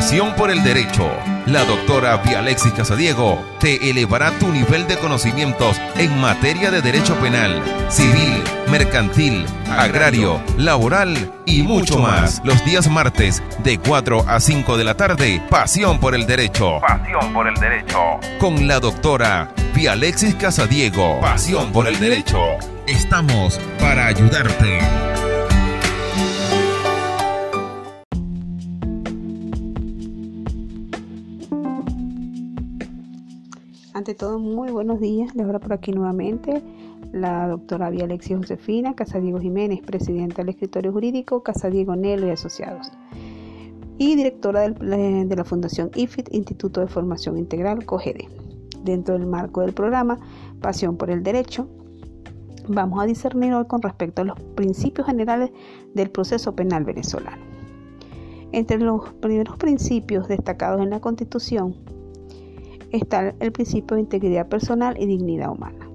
Pasión por el Derecho. La doctora Vialexis Casadiego te elevará tu nivel de conocimientos en materia de derecho penal, civil, mercantil, agrario, laboral y mucho más. Los días martes de 4 a 5 de la tarde, Pasión por el Derecho. Pasión por el Derecho. Con la doctora Vialexis Casadiego. Pasión por el Derecho. Estamos para ayudarte. Ante todo, muy buenos días. Les habla por aquí nuevamente la doctora Vía Alexia Josefina Casadiego Jiménez, presidenta del escritorio jurídico Casadiego Nelo y Asociados y directora del, de la Fundación IFIT, Instituto de Formación Integral COGEDE. Dentro del marco del programa Pasión por el Derecho, vamos a discernir hoy con respecto a los principios generales del proceso penal venezolano. Entre los primeros principios destacados en la Constitución está el principio de integridad personal y dignidad humana.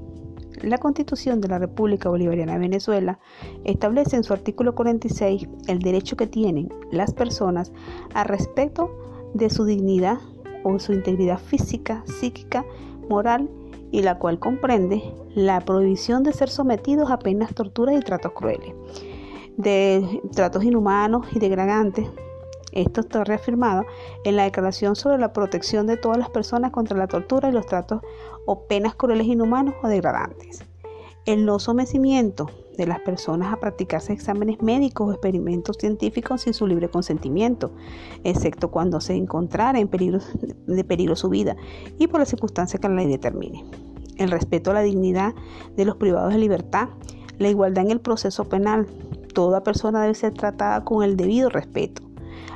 La Constitución de la República Bolivariana de Venezuela establece en su artículo 46 el derecho que tienen las personas a respeto de su dignidad o su integridad física, psíquica, moral y la cual comprende la prohibición de ser sometidos a penas, torturas y tratos crueles, de tratos inhumanos y degradantes, esto está reafirmado en la Declaración sobre la protección de todas las personas contra la tortura y los tratos o penas crueles, inhumanos o degradantes. El no sometimiento de las personas a practicarse exámenes médicos o experimentos científicos sin su libre consentimiento, excepto cuando se encontrara en peligro, de peligro su vida y por las circunstancias que la ley determine. El respeto a la dignidad de los privados de libertad, la igualdad en el proceso penal. Toda persona debe ser tratada con el debido respeto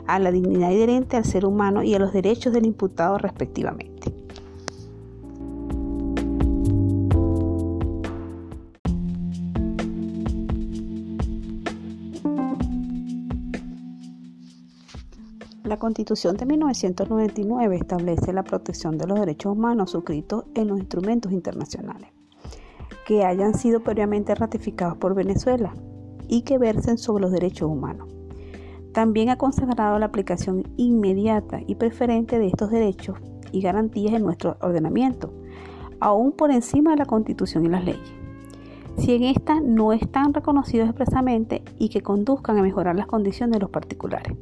a la dignidad inherente al ser humano y a los derechos del imputado respectivamente. La Constitución de 1999 establece la protección de los derechos humanos suscritos en los instrumentos internacionales que hayan sido previamente ratificados por Venezuela y que versen sobre los derechos humanos. También ha consagrado la aplicación inmediata y preferente de estos derechos y garantías en nuestro ordenamiento, aún por encima de la Constitución y las leyes. Si en estas no están reconocidos expresamente y que conduzcan a mejorar las condiciones de los particulares.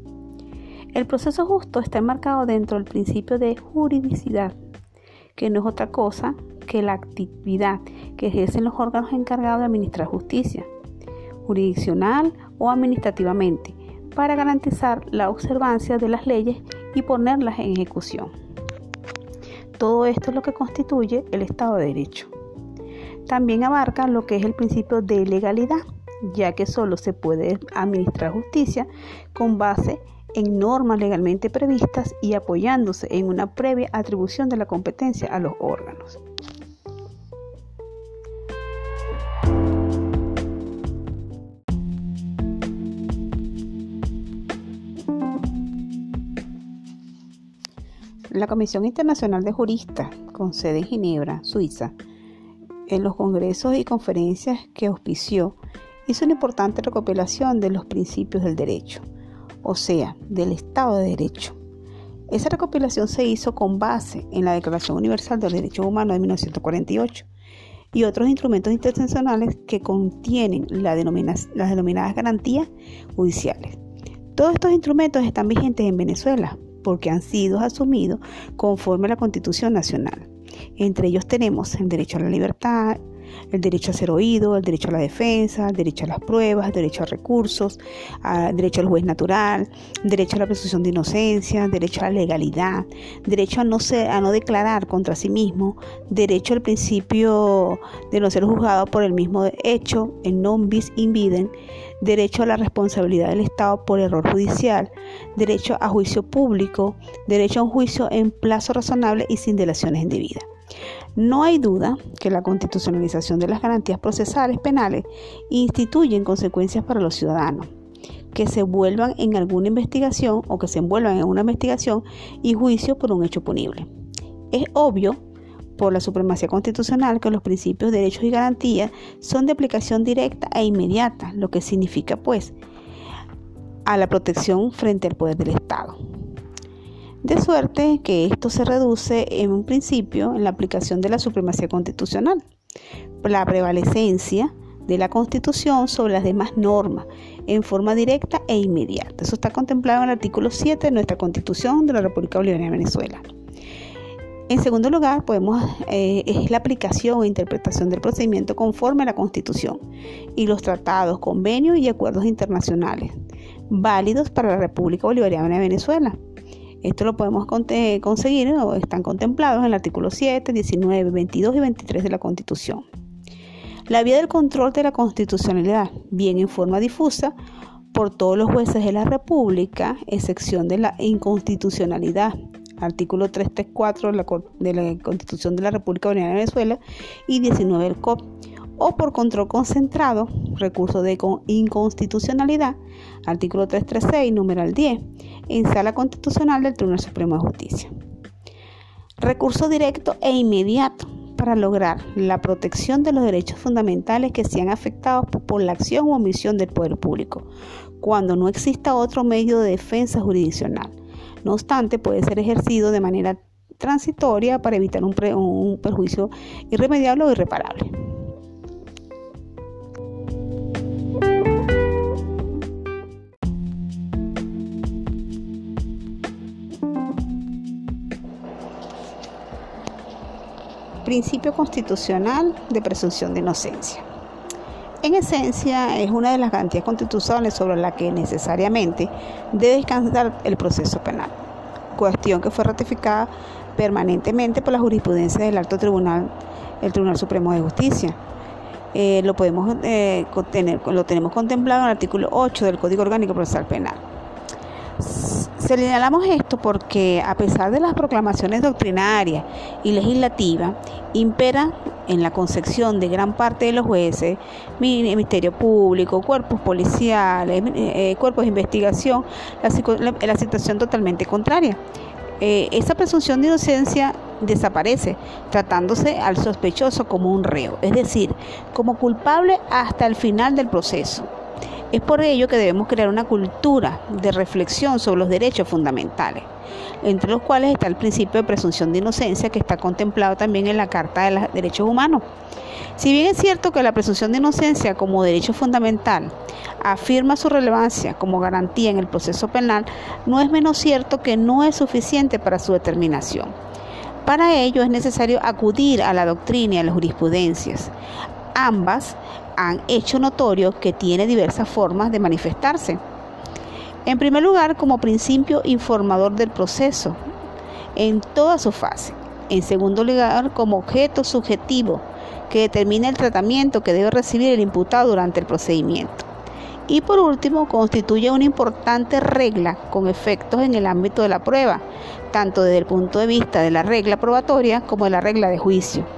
El proceso justo está enmarcado dentro del principio de juridicidad, que no es otra cosa que la actividad que ejercen los órganos encargados de administrar justicia, jurisdiccional o administrativamente, para garantizar la observancia de las leyes y ponerlas en ejecución. Todo esto es lo que constituye el Estado de Derecho. También abarca lo que es el principio de legalidad, ya que solo se puede administrar justicia con base en normas legalmente previstas y apoyándose en una previa atribución de la competencia a los órganos. La Comisión Internacional de Juristas, con sede en Ginebra, Suiza, en los congresos y conferencias que auspició, hizo una importante recopilación de los principios del derecho, o sea, del Estado de Derecho. Esa recopilación se hizo con base en la Declaración Universal de los Derechos Humanos de 1948 y otros instrumentos internacionales que contienen las denominadas garantías judiciales. Todos estos instrumentos están vigentes en Venezuela, porque han sido asumidos conforme a la Constitución Nacional. Entre ellos tenemos el derecho a la libertad, el derecho a ser oído, el derecho a la defensa, el derecho a las pruebas, el derecho a recursos, el derecho al juez natural, el derecho a la presunción de inocencia, el derecho a la legalidad, derecho a no, a no declarar contra sí mismo, derecho al principio de no ser juzgado por el mismo hecho, el non bis in videm, derecho a la responsabilidad del Estado por error judicial, derecho a juicio público, derecho a un juicio en plazo razonable y sin delaciones indebidas. No hay duda que la constitucionalización de las garantías procesales penales instituye consecuencias para los ciudadanos que se vuelvan en alguna investigación o que se envuelvan en una investigación y juicio por un hecho punible. Es obvio por la supremacía constitucional que los principios, derechos y garantías son de aplicación directa e inmediata, lo que significa pues a la protección frente al poder del Estado. De suerte que esto se reduce en un principio en la aplicación de la supremacía constitucional, la prevalecencia de la Constitución sobre las demás normas en forma directa e inmediata. Eso está contemplado en el artículo 7 de nuestra Constitución de la República Bolivariana de Venezuela. En segundo lugar, podemos, eh, es la aplicación e interpretación del procedimiento conforme a la Constitución y los tratados, convenios y acuerdos internacionales válidos para la República Bolivariana de Venezuela. Esto lo podemos conseguir o están contemplados en el artículo 7, 19, 22 y 23 de la Constitución. La vía del control de la constitucionalidad, bien en forma difusa, por todos los jueces de la República, excepción de la inconstitucionalidad, artículo 334 de la, Constitución de la República Bolivariana de Venezuela y 19 del COP, o por control concentrado, recurso de inconstitucionalidad, artículo 336, numeral 10, en sala constitucional del Tribunal Supremo de Justicia. Recurso directo e inmediato para lograr la protección de los derechos fundamentales que sean afectados por la acción o omisión del poder público, cuando no exista otro medio de defensa jurisdiccional. No obstante, puede ser ejercido de manera transitoria para evitar un, un perjuicio irremediable o irreparable. Principio constitucional de presunción de inocencia. En esencia, es una de las garantías constitucionales sobre la que necesariamente debe descansar el proceso penal, cuestión que fue ratificada permanentemente por la jurisprudencia del Alto Tribunal, el Tribunal Supremo de Justicia. Eh, lo, podemos, eh, lo tenemos contemplado en el artículo 8 del Código Orgánico Procesal Penal. Señalamos esto porque a pesar de las proclamaciones doctrinarias y legislativas, impera en la concepción de gran parte de los jueces, Ministerio Público, cuerpos policiales, eh, cuerpos de investigación, la, situación totalmente contraria. Eh, esa presunción de inocencia desaparece, tratándose al sospechoso como un reo, es decir, como culpable hasta el final del proceso. Es por ello que debemos crear una cultura de reflexión sobre los derechos fundamentales, entre los cuales está el principio de presunción de inocencia que está contemplado también en la Carta de los Derechos Humanos. Si bien es cierto que la presunción de inocencia como derecho fundamental afirma su relevancia como garantía en el proceso penal, no es menos cierto que no es suficiente para su determinación. Para ello es necesario acudir a la doctrina y a las jurisprudencias. Ambas han hecho notorio que tiene diversas formas de manifestarse. En primer lugar, como principio informador del proceso, en toda su fase. En segundo lugar, como objeto subjetivo que determina el tratamiento que debe recibir el imputado durante el procedimiento. Y por último, constituye una importante regla con efectos en el ámbito de la prueba, tanto desde el punto de vista de la regla probatoria como de la regla de juicio